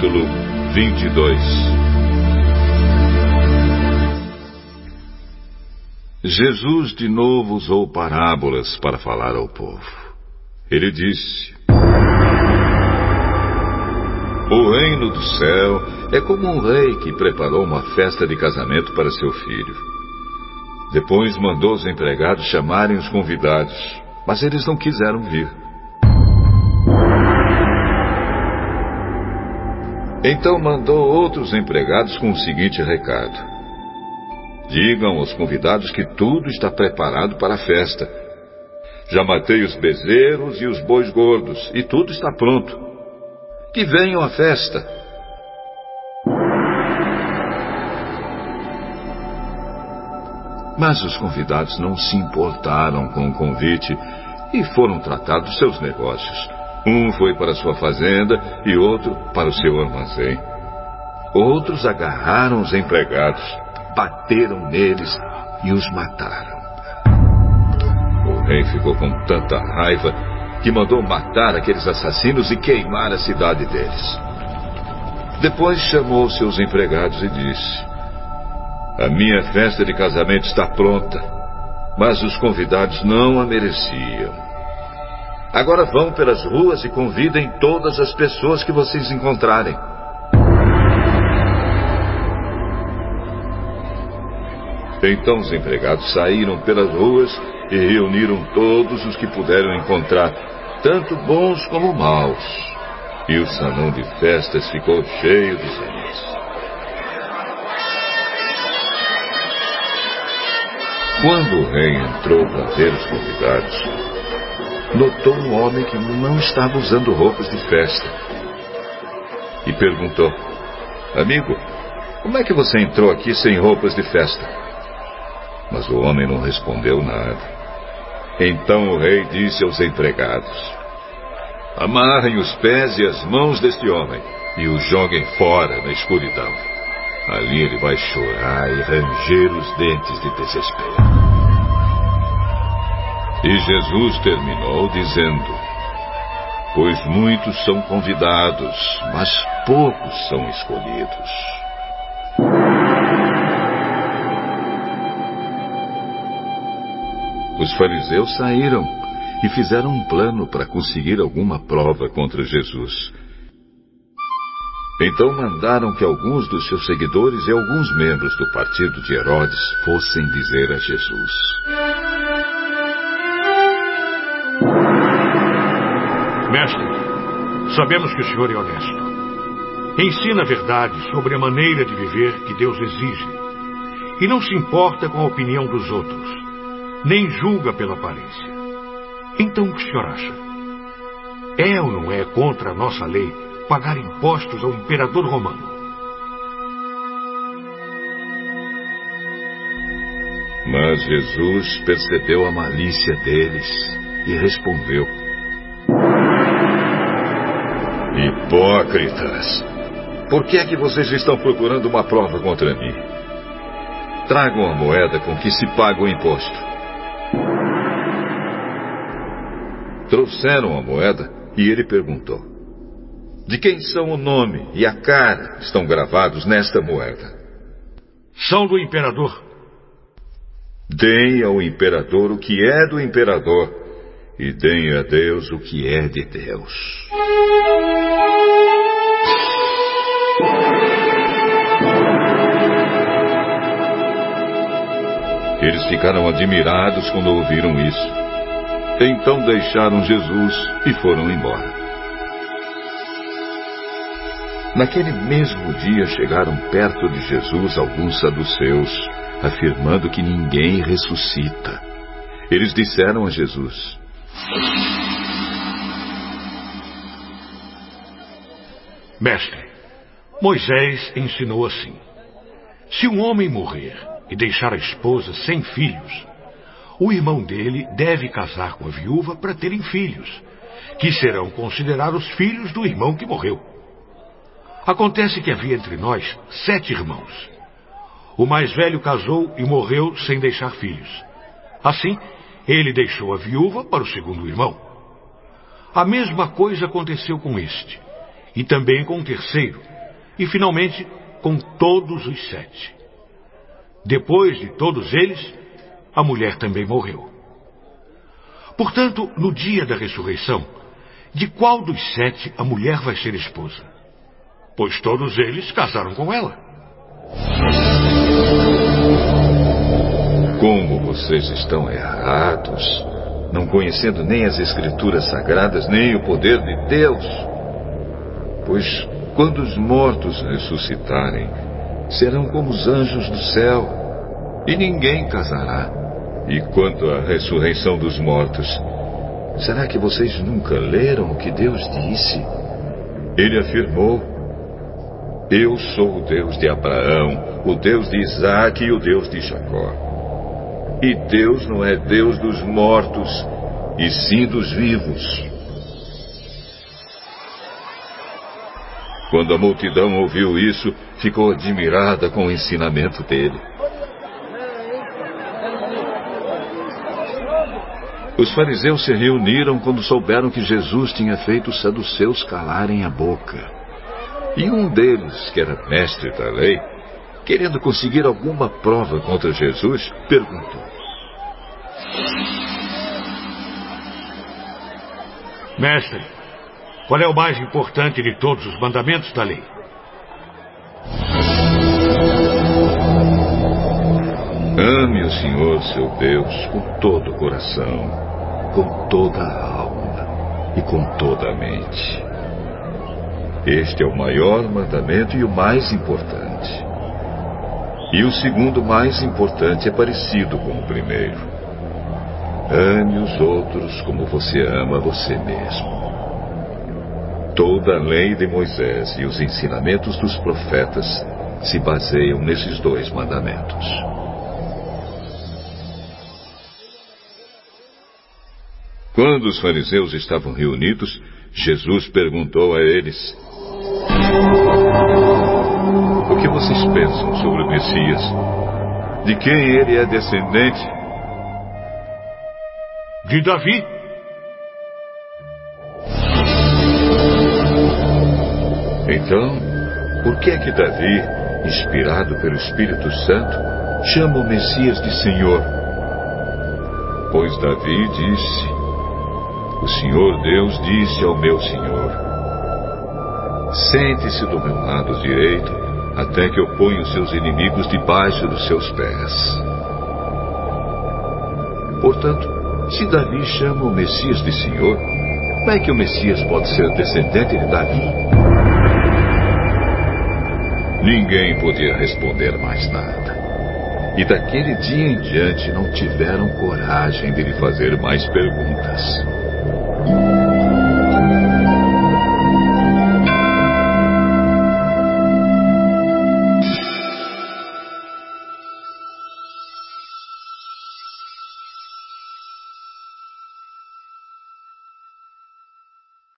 capítulo 22 Jesus de novo usou parábolas para falar ao povo. Ele disse: O reino do céu é como um rei que preparou uma festa de casamento para seu filho. Depois mandou os empregados chamarem os convidados, mas eles não quiseram vir. Então mandou outros empregados com o seguinte recado: Digam aos convidados que tudo está preparado para a festa. Já matei os bezerros e os bois gordos, e tudo está pronto. Que venham à festa. Mas os convidados não se importaram com o convite e foram tratados seus negócios. Um foi para sua fazenda e outro para o seu armazém. Outros agarraram os empregados, bateram neles e os mataram. O rei ficou com tanta raiva que mandou matar aqueles assassinos e queimar a cidade deles. Depois chamou seus empregados e disse: A minha festa de casamento está pronta, mas os convidados não a mereciam. Agora vão pelas ruas e convidem todas as pessoas que vocês encontrarem. Então os empregados saíram pelas ruas e reuniram todos os que puderam encontrar, tanto bons como maus. E o salão de festas ficou cheio de gente. Quando o rei entrou para ver os convidados, notou um homem que não estava usando roupas de festa. E perguntou: Amigo, como é que você entrou aqui sem roupas de festa? Mas o homem não respondeu nada. Então o rei disse aos empregados: Amarrem os pés e as mãos deste homem e o joguem fora na escuridão. Ali ele vai chorar e ranger os dentes de desespero. E Jesus terminou dizendo: Pois muitos são convidados, mas poucos são escolhidos. Os fariseus saíram e fizeram um plano para conseguir alguma prova contra Jesus. Então mandaram que alguns dos seus seguidores e alguns membros do partido de Herodes fossem dizer a Jesus: Mestre, sabemos que o senhor é honesto. Ensina a verdade sobre a maneira de viver que Deus exige. E não se importa com a opinião dos outros, nem julga pela aparência. Então o que o senhor acha? É ou não é contra a nossa lei pagar impostos ao imperador romano? Mas Jesus percebeu a malícia deles e respondeu: Hipócritas! Por que é que vocês estão procurando uma prova contra mim? Tragam a moeda com que se paga o imposto. Trouxeram a moeda e ele perguntou: De quem são o nome e a cara que estão gravados nesta moeda? São do imperador. Deem ao imperador o que é do imperador e deem a Deus o que é de Deus. Eles ficaram admirados quando ouviram isso. Então deixaram Jesus e foram embora. Naquele mesmo dia chegaram perto de Jesus alguns saduceus, afirmando que ninguém ressuscita. Eles disseram a Jesus: Mestre, Moisés ensinou assim: se um homem morrer e deixar a esposa sem filhos, o irmão dele deve casar com a viúva para terem filhos, que serão considerados filhos do irmão que morreu. Acontece que havia entre nós sete irmãos. O mais velho casou e morreu sem deixar filhos. Assim, ele deixou a viúva para o segundo irmão. A mesma coisa aconteceu com este. e também com o terceiro, e finalmente com todos os sete. Depois de todos eles, a mulher também morreu. Portanto, no dia da ressurreição, de qual dos sete a mulher vai ser esposa? Pois todos eles casaram com ela. Como vocês estão errados, não conhecendo nem as Escrituras Sagradas, nem o poder de Deus. Pois quando os mortos ressuscitarem, serão como os anjos do céu, e ninguém casará. E quanto à ressurreição dos mortos, será que vocês nunca leram o que Deus disse? Ele afirmou: Eu sou o Deus de Abraão, o Deus de Isaac e o Deus de Jacó. E Deus não é Deus dos mortos, e sim dos vivos. Quando a multidão ouviu isso, ficou admirada com o ensinamento dele. Os fariseus se reuniram quando souberam que Jesus tinha feito os saduceus calarem a boca. E um deles, que era mestre da lei, querendo conseguir alguma prova contra Jesus, perguntou: Mestre, qual é o mais importante de todos os mandamentos da lei? Ame o Senhor seu Deus com todo o coração, com toda a alma e com toda a mente. Este é o maior mandamento e o mais importante. E o segundo mais importante é parecido com o primeiro. Ame os outros como você ama você mesmo. Toda a lei de Moisés e os ensinamentos dos profetas se baseiam nesses dois mandamentos. Quando os fariseus estavam reunidos, Jesus perguntou a eles: O que vocês pensam sobre o Messias? De quem ele é descendente? De Davi. Então, por que é que Davi, inspirado pelo Espírito Santo, chama o Messias de Senhor? Pois Davi disse: O Senhor Deus disse ao meu Senhor: Sente-se do meu lado direito, até que eu ponha os seus inimigos debaixo dos seus pés. Portanto, se Davi chama o Messias de Senhor, como é que o Messias pode ser descendente de Davi? Ninguém podia responder mais nada. E daquele dia em diante não tiveram coragem de lhe fazer mais perguntas.